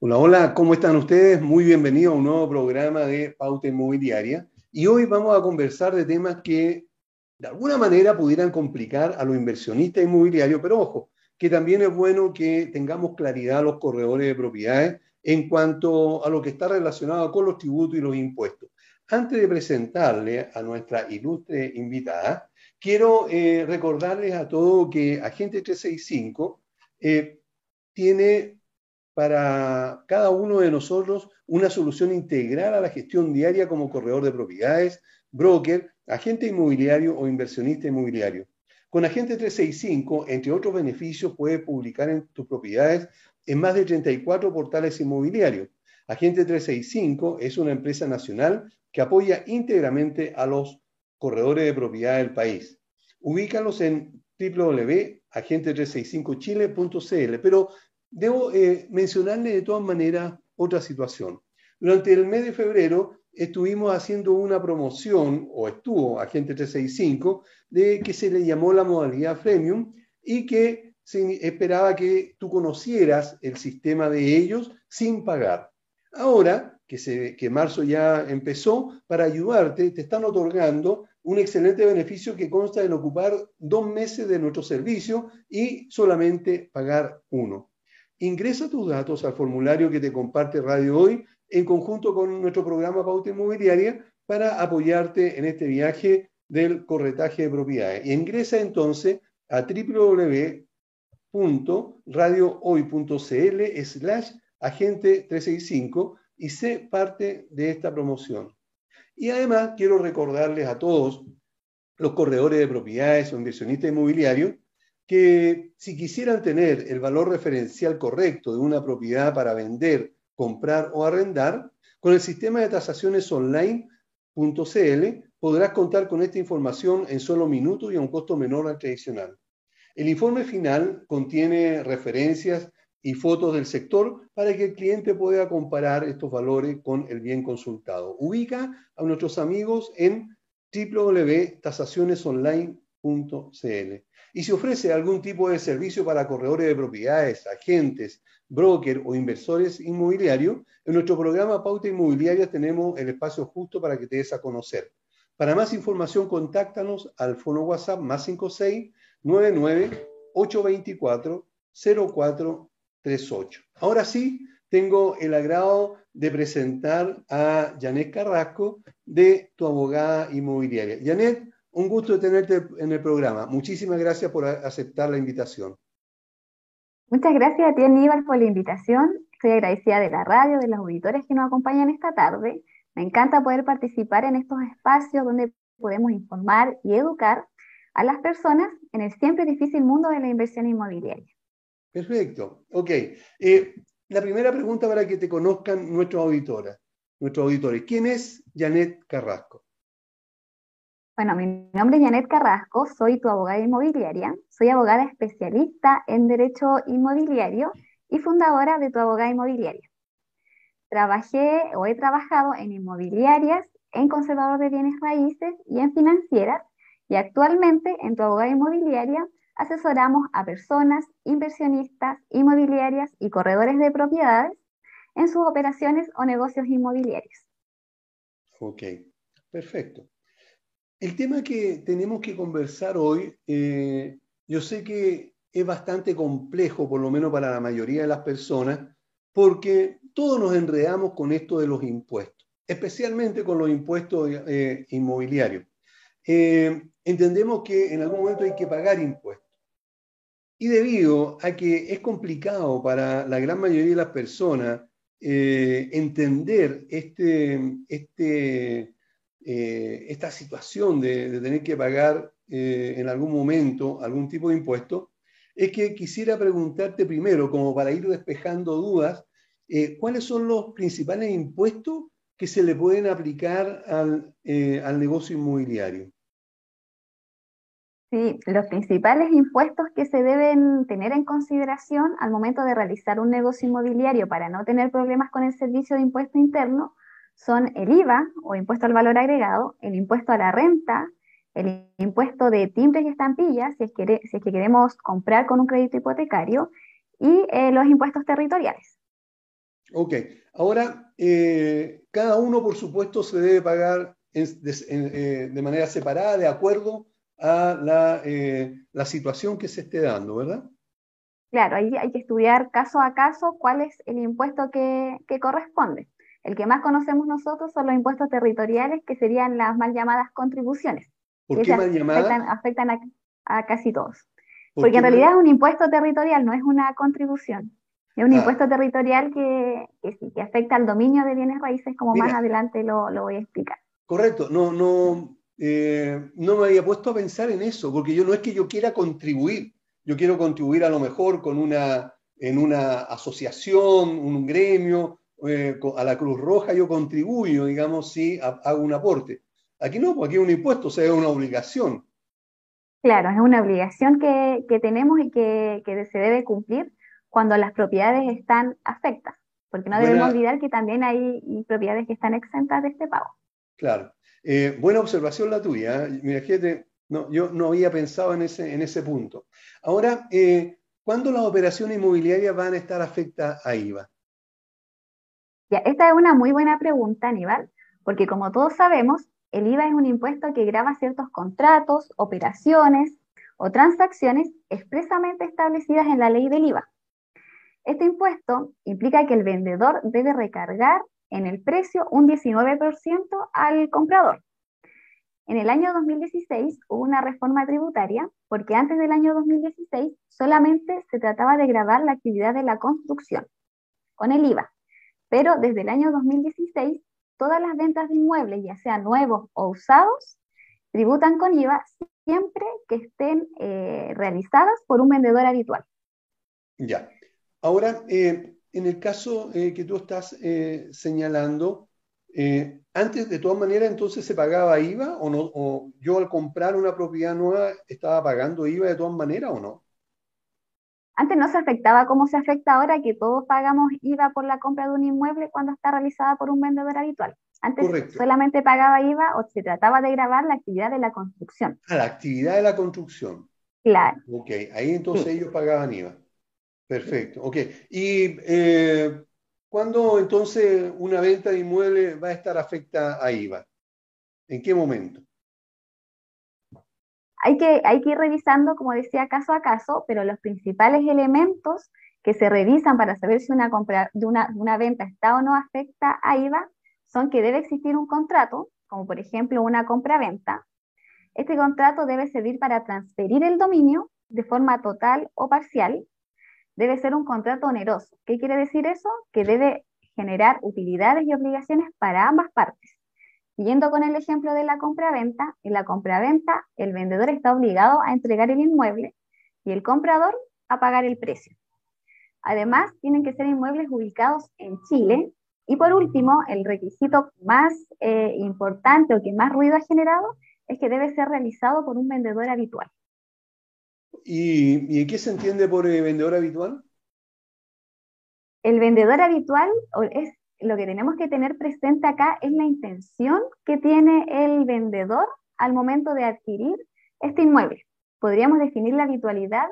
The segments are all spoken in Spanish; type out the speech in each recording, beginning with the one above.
Hola, hola, ¿cómo están ustedes? Muy bienvenidos a un nuevo programa de Pauta Inmobiliaria. Y hoy vamos a conversar de temas que de alguna manera pudieran complicar a los inversionistas inmobiliarios, pero ojo, que también es bueno que tengamos claridad a los corredores de propiedades en cuanto a lo que está relacionado con los tributos y los impuestos. Antes de presentarle a nuestra ilustre invitada, quiero eh, recordarles a todos que Agente 365 eh, tiene para cada uno de nosotros una solución integral a la gestión diaria como corredor de propiedades, broker, agente inmobiliario o inversionista inmobiliario. Con Agente 365, entre otros beneficios, puedes publicar en tus propiedades en más de 34 portales inmobiliarios. Agente 365 es una empresa nacional que apoya íntegramente a los corredores de propiedad del país. Ubícalos en www.agente365chile.cl, pero Debo eh, mencionarle de todas maneras otra situación. Durante el mes de febrero estuvimos haciendo una promoción, o estuvo Agente 365, de que se le llamó la modalidad freemium y que se esperaba que tú conocieras el sistema de ellos sin pagar. Ahora, que, se, que marzo ya empezó, para ayudarte, te están otorgando un excelente beneficio que consta en ocupar dos meses de nuestro servicio y solamente pagar uno. Ingresa tus datos al formulario que te comparte Radio Hoy en conjunto con nuestro programa Pauta Inmobiliaria para apoyarte en este viaje del corretaje de propiedades. Y ingresa entonces a www.radiohoy.cl slash agente 365 y sé parte de esta promoción. Y además quiero recordarles a todos los corredores de propiedades o inversionistas inmobiliarios que si quisieran tener el valor referencial correcto de una propiedad para vender, comprar o arrendar, con el sistema de tasaciones online.cl podrás contar con esta información en solo minutos y a un costo menor al tradicional. El informe final contiene referencias y fotos del sector para que el cliente pueda comparar estos valores con el bien consultado. Ubica a nuestros amigos en www.tasacionesonline.cl y si ofrece algún tipo de servicio para corredores de propiedades, agentes, broker o inversores inmobiliarios, en nuestro programa Pauta Inmobiliaria tenemos el espacio justo para que te des a conocer. Para más información, contáctanos al fono WhatsApp más 56 99 824 0438. Ahora sí, tengo el agrado de presentar a Janet Carrasco de Tu Abogada Inmobiliaria. Janet, un gusto de tenerte en el programa. Muchísimas gracias por aceptar la invitación. Muchas gracias a ti, Aníbal, por la invitación. Estoy agradecida de la radio, de los auditores que nos acompañan esta tarde. Me encanta poder participar en estos espacios donde podemos informar y educar a las personas en el siempre difícil mundo de la inversión inmobiliaria. Perfecto. Ok. Eh, la primera pregunta para que te conozcan nuestros auditores. Nuestros auditores. ¿Quién es Janet Carrasco? Bueno, mi nombre es Janet Carrasco, soy tu abogada inmobiliaria, soy abogada especialista en derecho inmobiliario y fundadora de tu abogada inmobiliaria. Trabajé o he trabajado en inmobiliarias, en conservador de bienes raíces y en financieras y actualmente en tu abogada inmobiliaria asesoramos a personas, inversionistas, inmobiliarias y corredores de propiedades en sus operaciones o negocios inmobiliarios. Ok, perfecto. El tema que tenemos que conversar hoy, eh, yo sé que es bastante complejo, por lo menos para la mayoría de las personas, porque todos nos enredamos con esto de los impuestos, especialmente con los impuestos eh, inmobiliarios. Eh, entendemos que en algún momento hay que pagar impuestos. Y debido a que es complicado para la gran mayoría de las personas entender este, este eh, esta situación de, tener que pagar eh, en algún momento algún tipo de impuesto, es que quisiera preguntarte primero, como para ir despejando dudas, eh, ¿cuáles son los principales impuestos que se le pueden aplicar al, al negocio inmobiliario? Sí, los principales impuestos que se deben tener en consideración al momento de realizar un negocio inmobiliario para no tener problemas con el servicio de impuesto interno son el IVA o impuesto al valor agregado, el impuesto a la renta, el impuesto de timbres y estampillas, si es que, si es que queremos comprar con un crédito hipotecario, y eh, los impuestos territoriales. Ok, ahora eh, cada uno, por supuesto, se debe pagar eh, de, manera separada, de acuerdo a la, la, situación que se esté dando, ¿verdad? Claro, ahí hay que estudiar caso a caso cuál es el impuesto que, que corresponde. El que más conocemos nosotros son los impuestos territoriales, que serían las mal llamadas contribuciones. ¿Por qué mal llamadas? Afectan, a, casi todos. Porque en realidad es un impuesto territorial, no es una contribución. Es un ah. impuesto territorial que, que, afecta al dominio de bienes raíces, como más adelante lo, lo, voy a explicar. Correcto, no, no, eh, no me había puesto a pensar en eso, porque yo no es que yo quiera contribuir, yo quiero contribuir a lo mejor con una, en una asociación, un gremio, eh, a la Cruz Roja yo contribuyo, digamos, si hago un aporte. Aquí no, porque aquí es un impuesto, o sea, es una obligación. Claro, es una obligación que, tenemos y que, se debe cumplir cuando las propiedades están afectas, porque no debemos olvidar que también hay propiedades que están exentas de este pago. Claro. Eh, buena observación la tuya. ¿eh? Mira, no, yo no había pensado en ese, en ese punto. Ahora, eh, ¿cuándo las operaciones inmobiliarias van a estar afectadas a IVA? Esta es una muy buena pregunta, Aníbal, porque como todos sabemos, el IVA es un impuesto que grava ciertos contratos, operaciones o transacciones expresamente establecidas en la ley del IVA. Este impuesto implica que el vendedor debe recargar en el precio un 19% al comprador. En el año 2016 hubo una reforma tributaria porque antes del año 2016 solamente se trataba de grabar la actividad de la construcción con el IVA, pero desde el año 2016 todas las ventas de inmuebles, ya sean nuevos o usados, tributan con IVA siempre que estén eh, realizadas por un vendedor habitual. Ya. Ahora, eh, en el caso eh, que tú estás señalando, antes de todas maneras entonces se pagaba IVA o no, o yo al comprar una propiedad nueva estaba pagando IVA de todas maneras o no? Antes no se afectaba como se afecta ahora, que todos pagamos IVA por la compra de un inmueble cuando está realizada por un vendedor habitual. Antes solamente pagaba IVA o se trataba de grabar la actividad de la construcción. Ah, la actividad de la construcción. Claro. Ok, ahí entonces ellos pagaban IVA. Perfecto, ok. ¿Y eh, cuándo entonces una venta de inmueble va a estar afecta a IVA? ¿En qué momento? Hay que, hay ir revisando, como decía, caso a caso, pero los principales elementos que se revisan para saber si una, compra, una venta está o no afecta a IVA son que debe existir un contrato, como por ejemplo una compra-venta. Este contrato debe servir para transferir el dominio de forma total o parcial. Debe ser un contrato oneroso. ¿Qué quiere decir eso? Que debe generar utilidades y obligaciones para ambas partes. Siguiendo con el ejemplo de la compra-venta, en la compra-venta el vendedor está obligado a entregar el inmueble y el comprador a pagar el precio. Además, tienen que ser inmuebles ubicados en Chile. Y por último, el requisito más eh, importante o que más ruido ha generado es que debe ser realizado por un vendedor habitual. ¿Y, qué se entiende por eh, vendedor habitual? El vendedor habitual es lo que tenemos que tener presente acá es la intención que tiene el vendedor al momento de adquirir este inmueble. Podríamos definir la habitualidad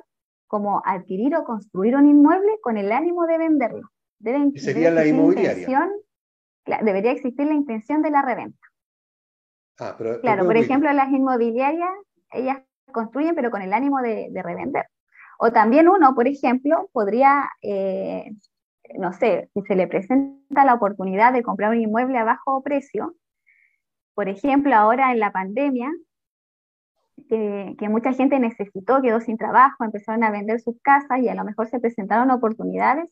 como adquirir o construir un inmueble con el ánimo de venderlo. Debe, sería la inmobiliaria. debería existir la intención de la reventa. Ah, pero, claro, por ejemplo, las inmobiliarias, ellas construyen pero con el ánimo de, revender. O también uno, por ejemplo, podría eh, no sé, si se le presenta la oportunidad de comprar un inmueble a bajo precio, por ejemplo, ahora en la pandemia, que, mucha gente necesitó, quedó sin trabajo, empezaron a vender sus casas y a lo mejor se presentaron oportunidades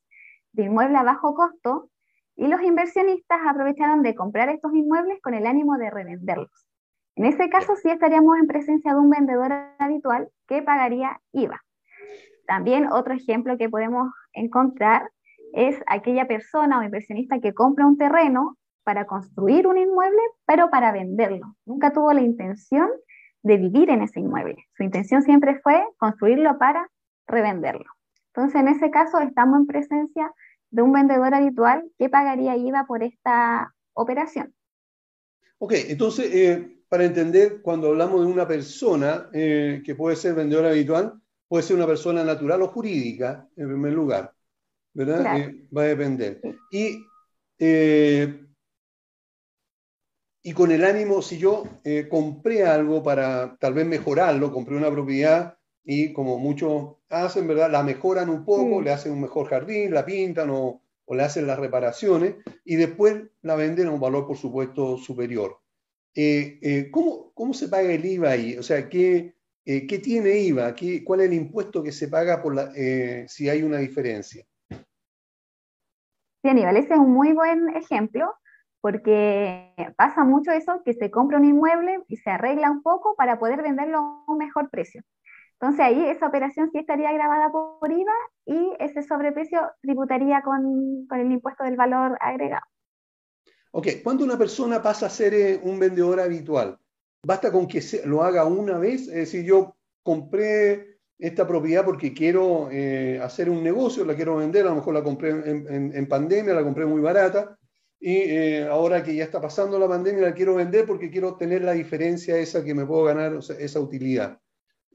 de inmueble a bajo costo y los inversionistas aprovecharon de comprar estos inmuebles con el ánimo de revenderlos. En ese caso sí estaríamos en presencia de un vendedor habitual que pagaría IVA. También otro ejemplo que podemos encontrar es aquella persona o inversionista que compra un terreno para construir un inmueble, pero para venderlo. Nunca tuvo la intención de vivir en ese inmueble. Su intención siempre fue construirlo para revenderlo. Entonces, en ese caso, estamos en presencia de un vendedor habitual que pagaría IVA por esta operación. Ok, entonces, eh, para entender, cuando hablamos de una persona eh, que puede ser vendedor habitual, puede ser una persona natural o jurídica, en primer lugar, ¿verdad? Eh, va a depender. Y, y con el ánimo, si yo compré algo para tal vez mejorarlo, compré una propiedad y como muchos hacen, ¿verdad? La mejoran un poco, le hacen un mejor jardín, la pintan o, le hacen las reparaciones y después la venden a un valor, por supuesto, superior. Eh, eh, ¿cómo, ¿cómo, se paga el IVA ahí? O sea, ¿qué, eh, ¿qué tiene IVA? ¿Qué, ¿Cuál es el impuesto que se paga por la, si hay una diferencia? Sí, Aníbal, ese es un muy buen ejemplo porque pasa mucho eso, que se compra un inmueble y se arregla un poco para poder venderlo a un mejor precio. Entonces ahí esa operación sí estaría grabada por IVA y ese sobreprecio tributaría con, el impuesto del valor agregado. Ok, ¿cuándo una persona pasa a ser eh, un vendedor habitual? ¿Basta con que lo haga una vez? Es decir, yo compré esta propiedad porque quiero eh, hacer un negocio, la quiero vender, a lo mejor la compré en, pandemia, la compré muy barata, y eh, ahora que ya está pasando la pandemia la quiero vender porque quiero tener la diferencia esa que me puedo ganar, esa utilidad.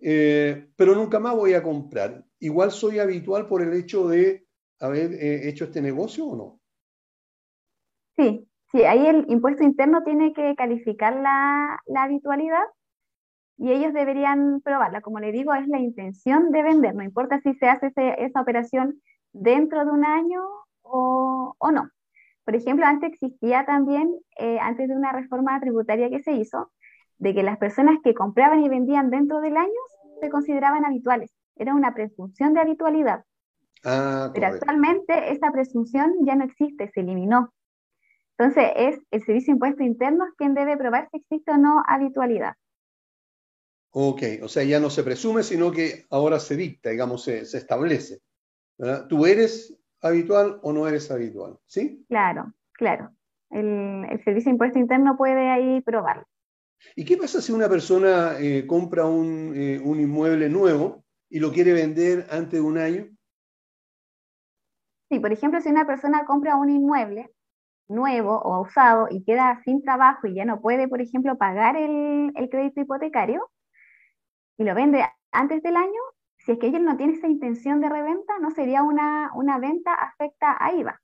Eh, pero nunca más voy a comprar. Igual soy habitual por el hecho de haber eh, hecho este negocio o no. Sí, sí, ahí el impuesto interno tiene que calificar la, habitualidad y ellos deberían probarla. Como le digo, es la intención de vender, no importa si se hace esa operación dentro de un año o, no. Por ejemplo, antes existía también, eh, antes de una reforma tributaria que se hizo, de que las personas que compraban y vendían dentro del año se consideraban habituales. Era una presunción de habitualidad. Ah, Pero actualmente esa presunción ya no existe, se eliminó. Entonces es el Servicio de Impuestos Internos quien debe probar si existe o no habitualidad. Ok, o sea, ya no se presume, sino que ahora se dicta, digamos, se, establece. ¿Tú eres habitual o no eres habitual? ¿Sí? Claro, claro. El, el Servicio de Impuesto Interno puede ahí probarlo. ¿Y qué pasa si una persona eh, compra eh, un, inmueble nuevo y lo quiere vender antes de un año? Sí, por ejemplo, si una persona compra un inmueble nuevo o usado y queda sin trabajo y ya no puede, por ejemplo, pagar el, crédito hipotecario y lo vende antes del año, si es que ella no tiene esa intención de reventa, no sería una, una venta afecta a IVA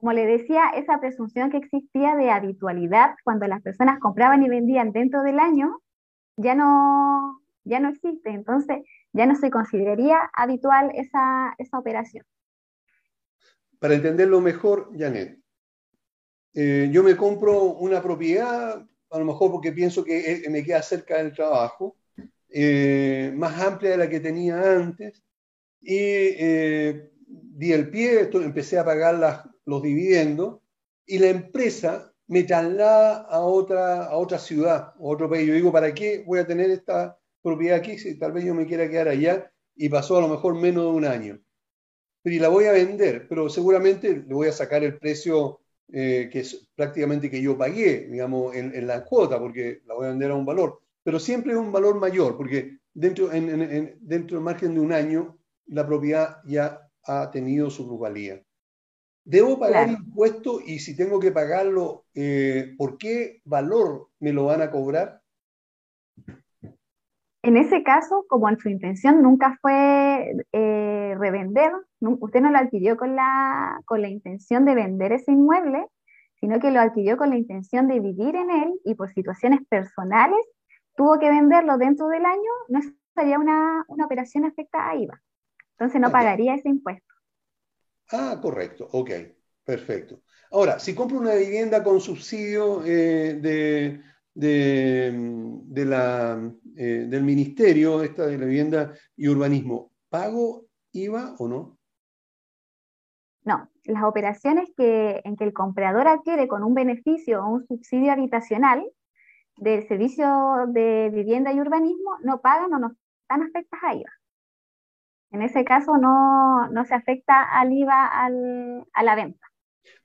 como le decía, esa presunción que existía de habitualidad cuando las personas compraban y vendían dentro del año, ya no, ya no existe. Entonces, ya no se consideraría habitual esa, operación. Para entenderlo mejor, Janet, eh, yo me compro una propiedad, a lo mejor porque pienso que me queda cerca del trabajo, eh, más amplia de la que tenía antes, y eh, di el pie, empecé a pagar los dividendos y la empresa me traslada a otra, a otra ciudad, a otro país. Yo digo, ¿para qué voy a tener esta propiedad aquí si tal vez yo me quiera quedar allá? Y pasó a lo mejor menos de un año. Pero y la voy a vender, pero seguramente le voy a sacar el precio eh, que es prácticamente que yo pagué, digamos, en, la cuota, porque la voy a vender a un valor. Pero siempre es un valor mayor, porque dentro, en, dentro del margen de un año, la propiedad ya ha tenido su plusvalía. ¿Debo pagar impuesto y si tengo que pagarlo, eh, por qué valor me lo van a cobrar? En ese caso, como en su intención nunca fue eh, revender, usted no lo adquirió con la, con la intención de vender ese inmueble, sino que lo adquirió con la intención de vivir en él y por situaciones personales tuvo que venderlo dentro del año, no sería una, operación afecta a IVA. Entonces no pagaría ese impuesto. Ah, correcto, ok, perfecto. Ahora, si compro una vivienda con subsidio eh, de, de, la, eh, del ministerio, esta de la vivienda y urbanismo, ¿pago IVA o no? No, las operaciones que, en que el comprador adquiere con un beneficio o un subsidio habitacional del servicio de vivienda y urbanismo no pagan o no están afectadas a IVA. En ese caso no, se afecta al IVA a la venta.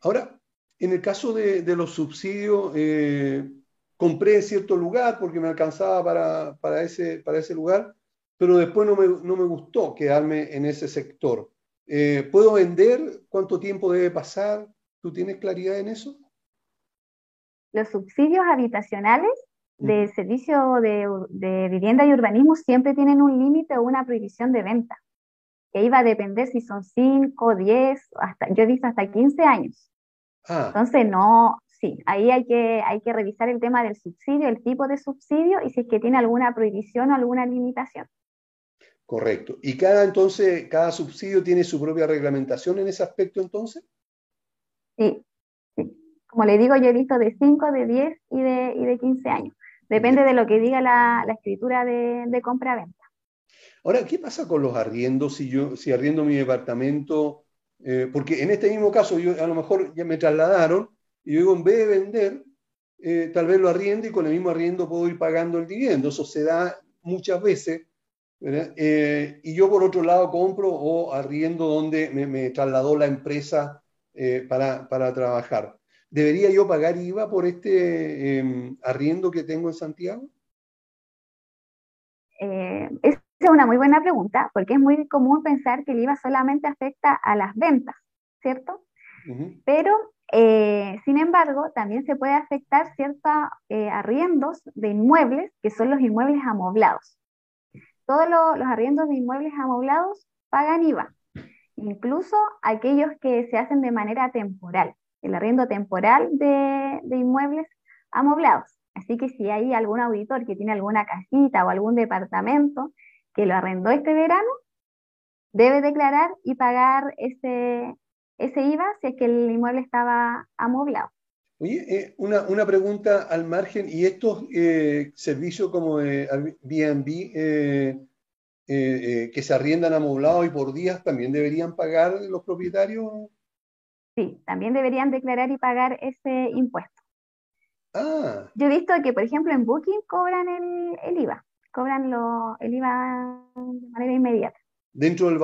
Ahora, en el caso de, los subsidios, eh, compré en cierto lugar porque me alcanzaba para, ese, para ese lugar, pero después no me, gustó quedarme en ese sector. Eh, ¿Puedo vender? ¿Cuánto tiempo debe pasar? ¿Tú tienes claridad en eso? Los subsidios habitacionales del servicio de, vivienda y urbanismo siempre tienen un límite o una prohibición de venta, que iba a depender si son 5, 10, hasta, yo he visto hasta 15 años. Ah. Entonces, no, sí, ahí hay que, hay que revisar el tema del subsidio, el tipo de subsidio y si es que tiene alguna prohibición o alguna limitación. Correcto. ¿Y cada entonces, cada subsidio tiene su propia reglamentación en ese aspecto entonces? Sí, Como le digo, yo he visto de 5, de 10 y de, y de 15 años. Depende de lo que diga la, escritura de, compra-venta. Ahora, ¿qué pasa con los arriendos si yo si arriendo mi departamento? Eh, porque en este mismo caso, yo a lo mejor ya me trasladaron y yo digo, en vez de vender, eh, tal vez lo arriendo y con el mismo arriendo puedo ir pagando el dividendo. Eso se da muchas veces. Eh, y yo por otro lado compro o arriendo donde me, trasladó la empresa para, para trabajar. ¿Debería yo pagar IVA por este em, arriendo que tengo en Santiago? Eh, esa es una muy buena pregunta, porque es muy común pensar que el IVA solamente afecta a las ventas, ¿cierto? Pero, eh, sin embargo, también se puede afectar ciertos eh, arriendos de inmuebles, que son los inmuebles amoblados. Todos los arriendos de inmuebles amoblados pagan IVA, incluso aquellos que se hacen de manera temporal el arriendo temporal de, inmuebles amoblados. Así que si hay algún auditor que tiene alguna casita o algún departamento que lo arrendó este verano, debe declarar y pagar ese, ese IVA si es que el inmueble estaba amoblado. Oye, eh, una, pregunta al margen, ¿y estos eh, servicios como Airbnb eh, que se arriendan amoblados y por días también deberían pagar los propietarios? Sí, también deberían declarar y pagar ese impuesto. Ah. Yo he visto que, por ejemplo, en Booking cobran el, IVA, cobran lo, el IVA de manera inmediata. Dentro del